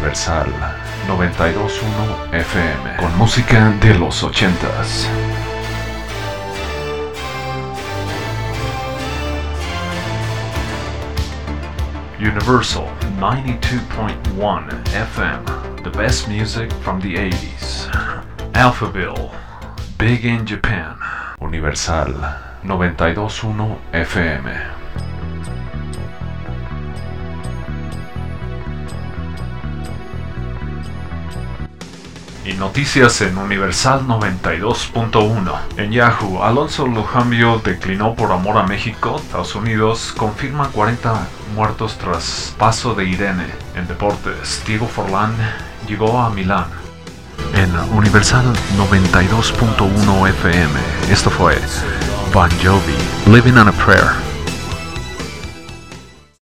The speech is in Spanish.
Universal 921 FM con música de los ochentas. Universal 92.1 FM, the best music from the 80s. Alphaville, big in Japan. Universal 921 FM. Y noticias en Universal 92.1. En Yahoo, Alonso Lujambio declinó por amor a México. Estados Unidos confirma 40 muertos tras paso de Irene. En deportes, Diego Forlán llegó a Milán. En Universal 92.1 FM, esto fue Bon Jovi, Living on a Prayer.